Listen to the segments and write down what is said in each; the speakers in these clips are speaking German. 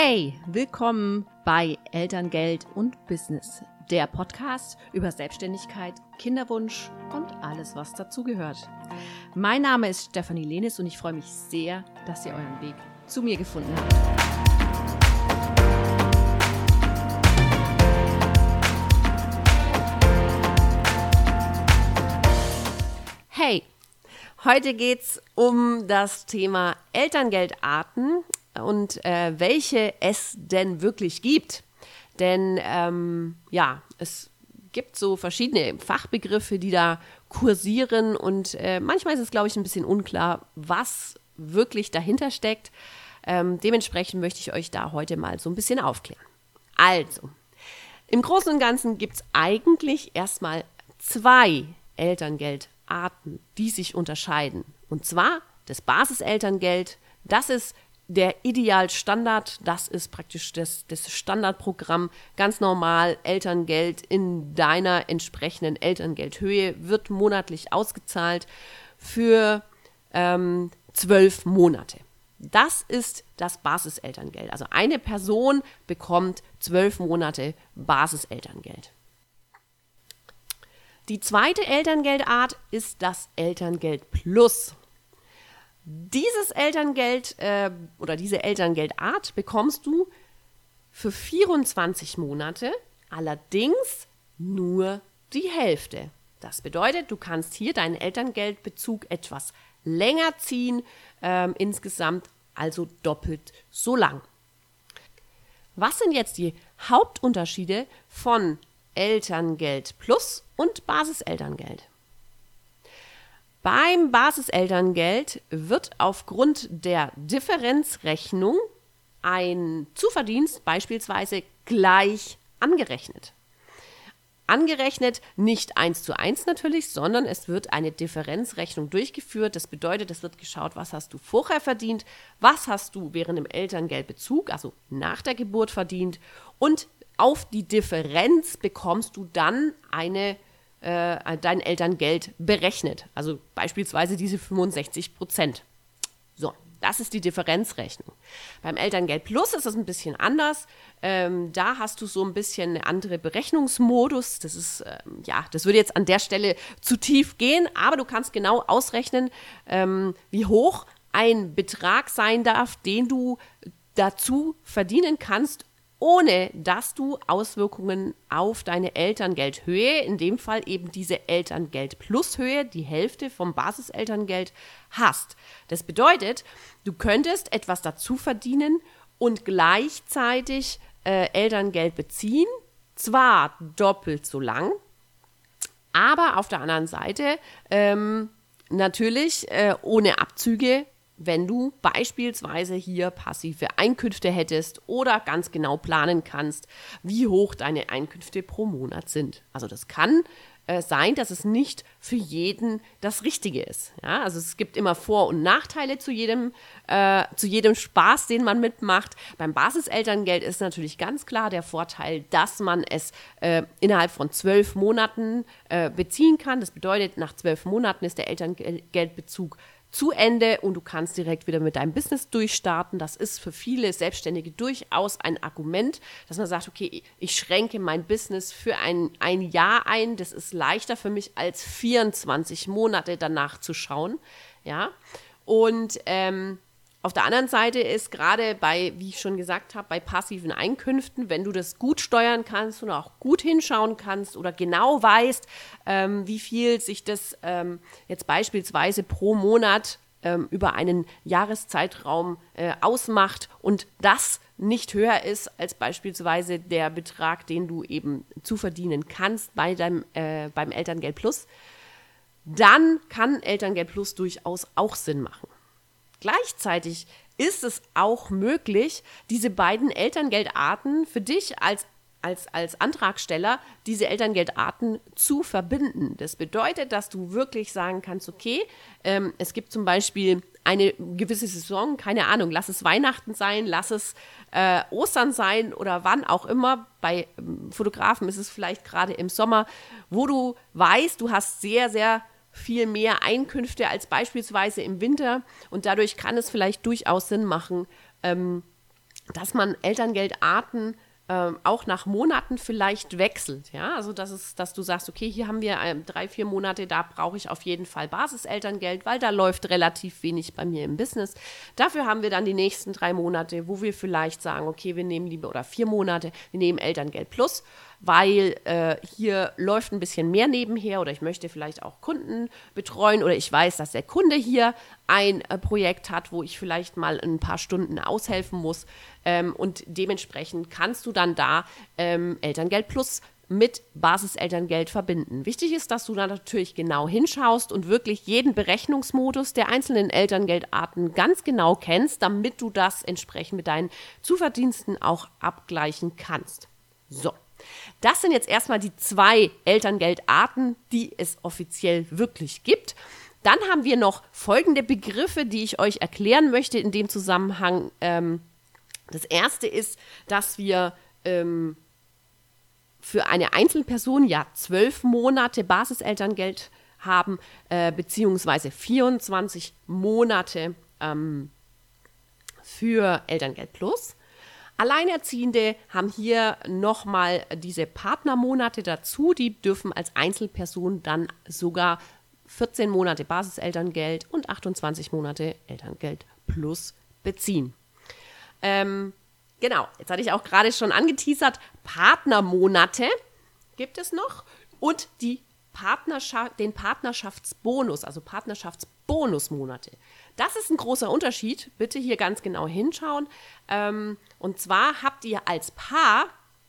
Hey, willkommen bei Elterngeld und Business, der Podcast über Selbstständigkeit, Kinderwunsch und alles, was dazugehört. Mein Name ist Stefanie Lenis und ich freue mich sehr, dass ihr euren Weg zu mir gefunden habt. Hey, heute geht es um das Thema Elterngeldarten und äh, welche es denn wirklich gibt. Denn ähm, ja, es gibt so verschiedene Fachbegriffe, die da kursieren und äh, manchmal ist es, glaube ich, ein bisschen unklar, was wirklich dahinter steckt. Ähm, dementsprechend möchte ich euch da heute mal so ein bisschen aufklären. Also, im Großen und Ganzen gibt es eigentlich erstmal zwei Elterngeldarten, die sich unterscheiden. Und zwar das Basiselterngeld, das ist der Idealstandard, das ist praktisch das, das Standardprogramm, ganz normal, Elterngeld in deiner entsprechenden Elterngeldhöhe wird monatlich ausgezahlt für ähm, zwölf Monate. Das ist das Basiselterngeld. Also eine Person bekommt zwölf Monate Basiselterngeld. Die zweite Elterngeldart ist das Elterngeld Plus. Dieses Elterngeld äh, oder diese Elterngeldart bekommst du für 24 Monate, allerdings nur die Hälfte. Das bedeutet, du kannst hier deinen Elterngeldbezug etwas länger ziehen, äh, insgesamt also doppelt so lang. Was sind jetzt die Hauptunterschiede von Elterngeld Plus und Basiselterngeld? Beim Basiselterngeld wird aufgrund der Differenzrechnung ein Zuverdienst beispielsweise gleich angerechnet. Angerechnet nicht eins zu eins natürlich, sondern es wird eine Differenzrechnung durchgeführt. Das bedeutet, es wird geschaut, was hast du vorher verdient, was hast du während dem Elterngeldbezug, also nach der Geburt verdient und auf die Differenz bekommst du dann eine äh, dein Elterngeld berechnet. Also beispielsweise diese 65 Prozent. So, das ist die Differenzrechnung. Beim Elterngeld Plus ist das ein bisschen anders. Ähm, da hast du so ein bisschen eine andere Berechnungsmodus. Das ist, ähm, ja, das würde jetzt an der Stelle zu tief gehen, aber du kannst genau ausrechnen, ähm, wie hoch ein Betrag sein darf, den du dazu verdienen kannst, ohne dass du Auswirkungen auf deine Elterngeldhöhe, in dem Fall eben diese Elterngeld-Plus-Höhe, die Hälfte vom Basiselterngeld, hast. Das bedeutet, du könntest etwas dazu verdienen und gleichzeitig äh, Elterngeld beziehen, zwar doppelt so lang, aber auf der anderen Seite ähm, natürlich äh, ohne Abzüge wenn du beispielsweise hier passive Einkünfte hättest oder ganz genau planen kannst, wie hoch deine Einkünfte pro Monat sind. Also das kann äh, sein, dass es nicht für jeden das Richtige ist. Ja, also es gibt immer Vor- und Nachteile zu jedem, äh, zu jedem Spaß, den man mitmacht. Beim Basiselterngeld ist natürlich ganz klar der Vorteil, dass man es äh, innerhalb von zwölf Monaten äh, beziehen kann. Das bedeutet, nach zwölf Monaten ist der Elterngeldbezug zu Ende und du kannst direkt wieder mit deinem Business durchstarten. Das ist für viele Selbstständige durchaus ein Argument, dass man sagt, okay, ich schränke mein Business für ein, ein Jahr ein. Das ist leichter für mich als 24 Monate danach zu schauen. Ja. Und ähm, auf der anderen Seite ist gerade bei, wie ich schon gesagt habe, bei passiven Einkünften, wenn du das gut steuern kannst und auch gut hinschauen kannst oder genau weißt, ähm, wie viel sich das ähm, jetzt beispielsweise pro Monat ähm, über einen Jahreszeitraum äh, ausmacht und das nicht höher ist als beispielsweise der Betrag, den du eben zu verdienen kannst bei deinem, äh, beim Elterngeld Plus, dann kann Elterngeld Plus durchaus auch Sinn machen. Gleichzeitig ist es auch möglich, diese beiden Elterngeldarten für dich als als, als Antragsteller diese Elterngeldarten zu verbinden. Das bedeutet, dass du wirklich sagen kannst, okay, ähm, es gibt zum Beispiel eine gewisse Saison, keine Ahnung, lass es Weihnachten sein, lass es äh, Ostern sein oder wann auch immer. Bei ähm, Fotografen ist es vielleicht gerade im Sommer, wo du weißt, du hast sehr, sehr viel mehr Einkünfte als beispielsweise im Winter und dadurch kann es vielleicht durchaus Sinn machen, ähm, dass man Elterngeldarten ähm, auch nach Monaten vielleicht wechselt. Ja, also dass, es, dass du sagst, okay, hier haben wir ähm, drei, vier Monate, da brauche ich auf jeden Fall Basiselterngeld, weil da läuft relativ wenig bei mir im Business. Dafür haben wir dann die nächsten drei Monate, wo wir vielleicht sagen, okay, wir nehmen lieber, oder vier Monate, wir nehmen Elterngeld plus weil äh, hier läuft ein bisschen mehr nebenher oder ich möchte vielleicht auch Kunden betreuen oder ich weiß, dass der Kunde hier ein äh, Projekt hat, wo ich vielleicht mal ein paar Stunden aushelfen muss ähm, und dementsprechend kannst du dann da ähm, Elterngeld Plus mit Basiselterngeld verbinden. Wichtig ist, dass du da natürlich genau hinschaust und wirklich jeden Berechnungsmodus der einzelnen Elterngeldarten ganz genau kennst, damit du das entsprechend mit deinen Zuverdiensten auch abgleichen kannst. So. Das sind jetzt erstmal die zwei Elterngeldarten, die es offiziell wirklich gibt. Dann haben wir noch folgende Begriffe, die ich euch erklären möchte in dem Zusammenhang. Ähm, das erste ist, dass wir ähm, für eine Einzelperson ja zwölf Monate Basiselterngeld haben, äh, beziehungsweise 24 Monate ähm, für Elterngeld Plus. Alleinerziehende haben hier nochmal diese Partnermonate dazu. Die dürfen als Einzelperson dann sogar 14 Monate Basiselterngeld und 28 Monate Elterngeld plus beziehen. Ähm, genau, jetzt hatte ich auch gerade schon angeteasert, Partnermonate gibt es noch und die Partnerschaft, den Partnerschaftsbonus, also Partnerschaftsbonusmonate. Das ist ein großer Unterschied. Bitte hier ganz genau hinschauen. Ähm, und zwar habt ihr als Paar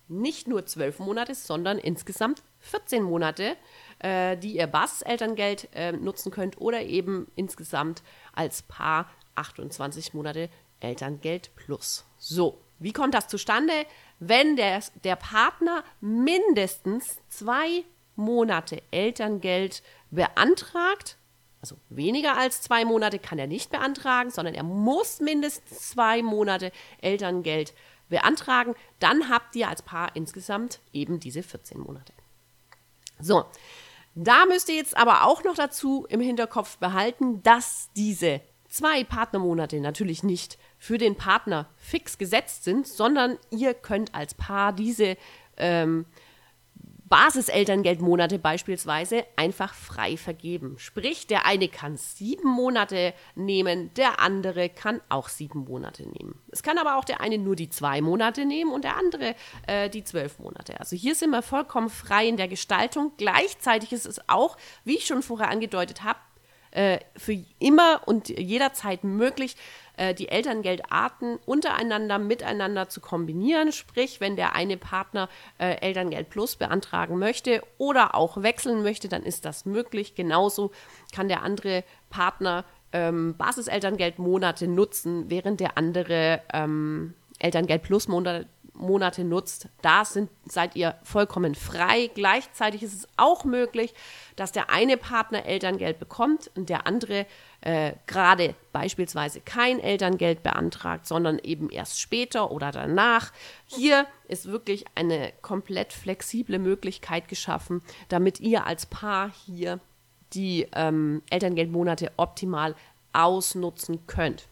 nicht nur zwölf Monate, sondern insgesamt 14 Monate, äh, die ihr Basiselterngeld äh, nutzen könnt oder eben insgesamt als Paar 28 Monate Elterngeld plus. So, wie kommt das zustande? Wenn der, der Partner mindestens zwei Monate Elterngeld beantragt, also weniger als zwei Monate kann er nicht beantragen, sondern er muss mindestens zwei Monate Elterngeld beantragen. Dann habt ihr als Paar insgesamt eben diese 14 Monate. So, da müsst ihr jetzt aber auch noch dazu im Hinterkopf behalten, dass diese zwei Partnermonate natürlich nicht für den Partner fix gesetzt sind, sondern ihr könnt als Paar diese ähm, Basiselterngeldmonate beispielsweise einfach frei vergeben. Sprich, der eine kann sieben Monate nehmen, der andere kann auch sieben Monate nehmen. Es kann aber auch der eine nur die zwei Monate nehmen und der andere äh, die zwölf Monate. Also hier sind wir vollkommen frei in der Gestaltung. Gleichzeitig ist es auch, wie ich schon vorher angedeutet habe, äh, für immer und jederzeit möglich, äh, die Elterngeldarten untereinander, miteinander zu kombinieren. Sprich, wenn der eine Partner äh, Elterngeld Plus beantragen möchte oder auch wechseln möchte, dann ist das möglich. Genauso kann der andere Partner ähm, Basiselterngeldmonate nutzen, während der andere ähm, Elterngeld Plus Monate Monate nutzt, da sind, seid ihr vollkommen frei. Gleichzeitig ist es auch möglich, dass der eine Partner Elterngeld bekommt und der andere äh, gerade beispielsweise kein Elterngeld beantragt, sondern eben erst später oder danach. Hier ist wirklich eine komplett flexible Möglichkeit geschaffen, damit ihr als Paar hier die ähm, Elterngeldmonate optimal ausnutzen könnt.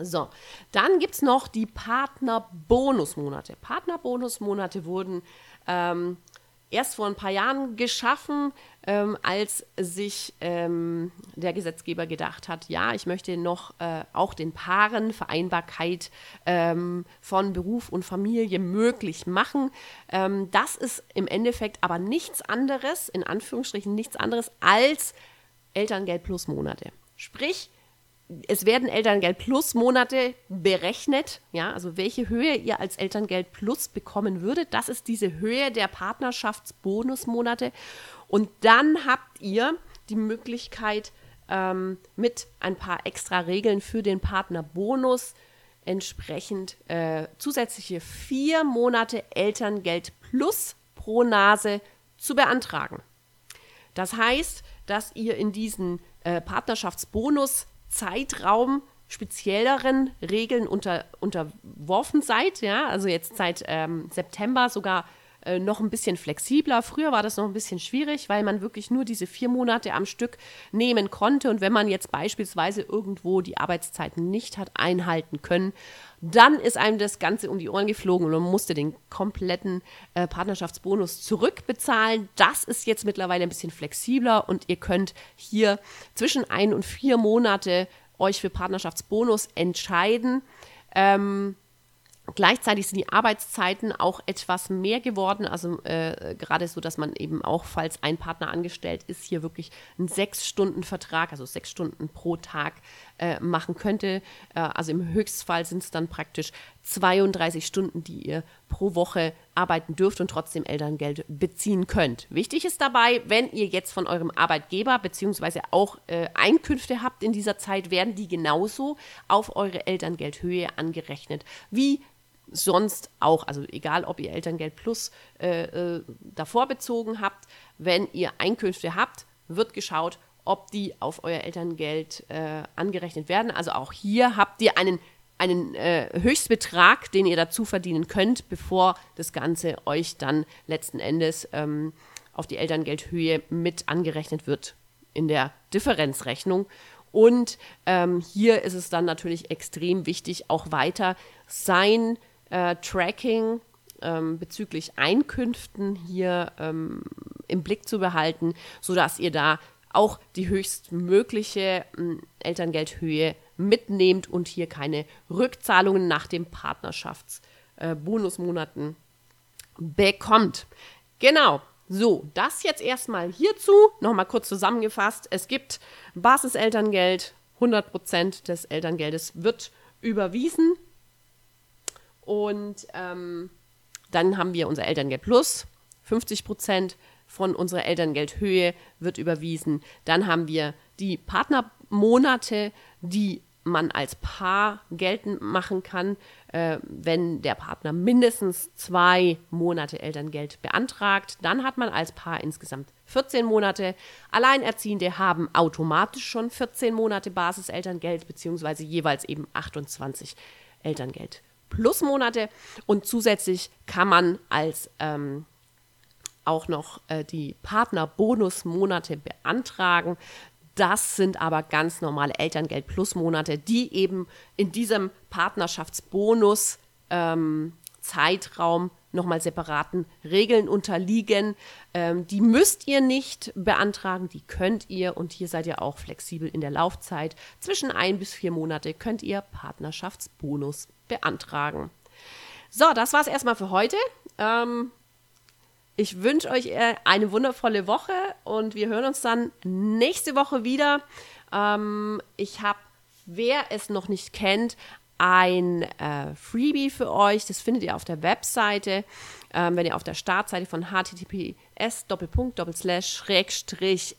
So, dann gibt es noch die Partnerbonusmonate. Partnerbonusmonate wurden ähm, erst vor ein paar Jahren geschaffen, ähm, als sich ähm, der Gesetzgeber gedacht hat, ja, ich möchte noch äh, auch den Paaren Vereinbarkeit ähm, von Beruf und Familie möglich machen. Ähm, das ist im Endeffekt aber nichts anderes, in Anführungsstrichen nichts anderes als Elterngeld plus Monate. Sprich, es werden Elterngeld Plus Monate berechnet, ja, also welche Höhe ihr als Elterngeld Plus bekommen würdet. Das ist diese Höhe der Partnerschaftsbonusmonate. Und dann habt ihr die Möglichkeit, ähm, mit ein paar extra Regeln für den Partnerbonus entsprechend äh, zusätzliche vier Monate Elterngeld Plus pro Nase zu beantragen. Das heißt, dass ihr in diesen äh, Partnerschaftsbonus Zeitraum spezielleren Regeln unter, unterworfen seid. Ja? Also jetzt seit ähm, September sogar äh, noch ein bisschen flexibler. Früher war das noch ein bisschen schwierig, weil man wirklich nur diese vier Monate am Stück nehmen konnte. Und wenn man jetzt beispielsweise irgendwo die Arbeitszeiten nicht hat einhalten können, dann ist einem das Ganze um die Ohren geflogen und man musste den kompletten äh, Partnerschaftsbonus zurückbezahlen. Das ist jetzt mittlerweile ein bisschen flexibler und ihr könnt hier zwischen ein und vier Monate euch für Partnerschaftsbonus entscheiden. Ähm, Gleichzeitig sind die Arbeitszeiten auch etwas mehr geworden, also äh, gerade so, dass man eben auch, falls ein Partner angestellt ist, hier wirklich einen Sechs-Stunden-Vertrag, also sechs Stunden pro Tag äh, machen könnte. Äh, also im Höchstfall sind es dann praktisch 32 Stunden, die ihr pro Woche arbeiten dürft und trotzdem Elterngeld beziehen könnt. Wichtig ist dabei, wenn ihr jetzt von eurem Arbeitgeber beziehungsweise auch äh, Einkünfte habt in dieser Zeit, werden die genauso auf eure Elterngeldhöhe angerechnet wie sonst auch, also egal ob ihr Elterngeld Plus äh, äh, davor bezogen habt, wenn ihr Einkünfte habt, wird geschaut, ob die auf euer Elterngeld äh, angerechnet werden. Also auch hier habt ihr einen, einen äh, Höchstbetrag, den ihr dazu verdienen könnt, bevor das Ganze euch dann letzten Endes ähm, auf die Elterngeldhöhe mit angerechnet wird in der Differenzrechnung. Und ähm, hier ist es dann natürlich extrem wichtig, auch weiter sein äh, Tracking ähm, bezüglich Einkünften hier ähm, im Blick zu behalten, sodass ihr da auch die höchstmögliche äh, Elterngeldhöhe mitnehmt und hier keine Rückzahlungen nach den Partnerschaftsbonusmonaten äh, bekommt. Genau. So, das jetzt erstmal hierzu. Nochmal kurz zusammengefasst. Es gibt Basiselterngeld. 100% des Elterngeldes wird überwiesen und ähm, dann haben wir unser Elterngeld Plus, 50 Prozent von unserer Elterngeldhöhe wird überwiesen. Dann haben wir die Partnermonate, die man als Paar geltend machen kann, äh, wenn der Partner mindestens zwei Monate Elterngeld beantragt. Dann hat man als Paar insgesamt 14 Monate. Alleinerziehende haben automatisch schon 14 Monate Basiselterngeld, beziehungsweise jeweils eben 28 Elterngeld Plusmonate und zusätzlich kann man als ähm, auch noch äh, die Partnerbonusmonate beantragen. Das sind aber ganz normale Elterngeld Plusmonate, die eben in diesem Partnerschaftsbonus ähm, Zeitraum nochmal separaten Regeln unterliegen. Ähm, die müsst ihr nicht beantragen, die könnt ihr und hier seid ihr auch flexibel in der Laufzeit. Zwischen ein bis vier Monate könnt ihr Partnerschaftsbonus beantragen. So, das war es erstmal für heute. Ähm, ich wünsche euch äh, eine wundervolle Woche und wir hören uns dann nächste Woche wieder. Ähm, ich habe, wer es noch nicht kennt, ein äh, Freebie für euch. Das findet ihr auf der Webseite, ähm, wenn ihr auf der Startseite von https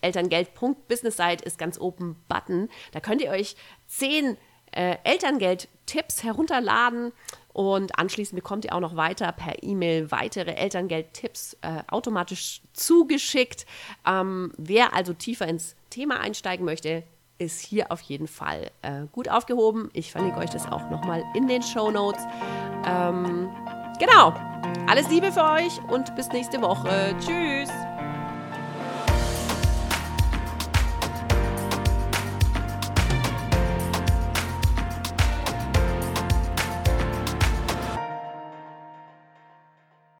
elterngeld.business seid, ist ganz oben Button. Da könnt ihr euch zehn äh, Elterngeld-Tipps herunterladen und anschließend bekommt ihr auch noch weiter per E-Mail weitere Elterngeld-Tipps äh, automatisch zugeschickt. Ähm, wer also tiefer ins Thema einsteigen möchte, ist hier auf jeden Fall äh, gut aufgehoben. Ich verlinke euch das auch nochmal in den Show Notes. Ähm, genau. Alles Liebe für euch und bis nächste Woche. Tschüss.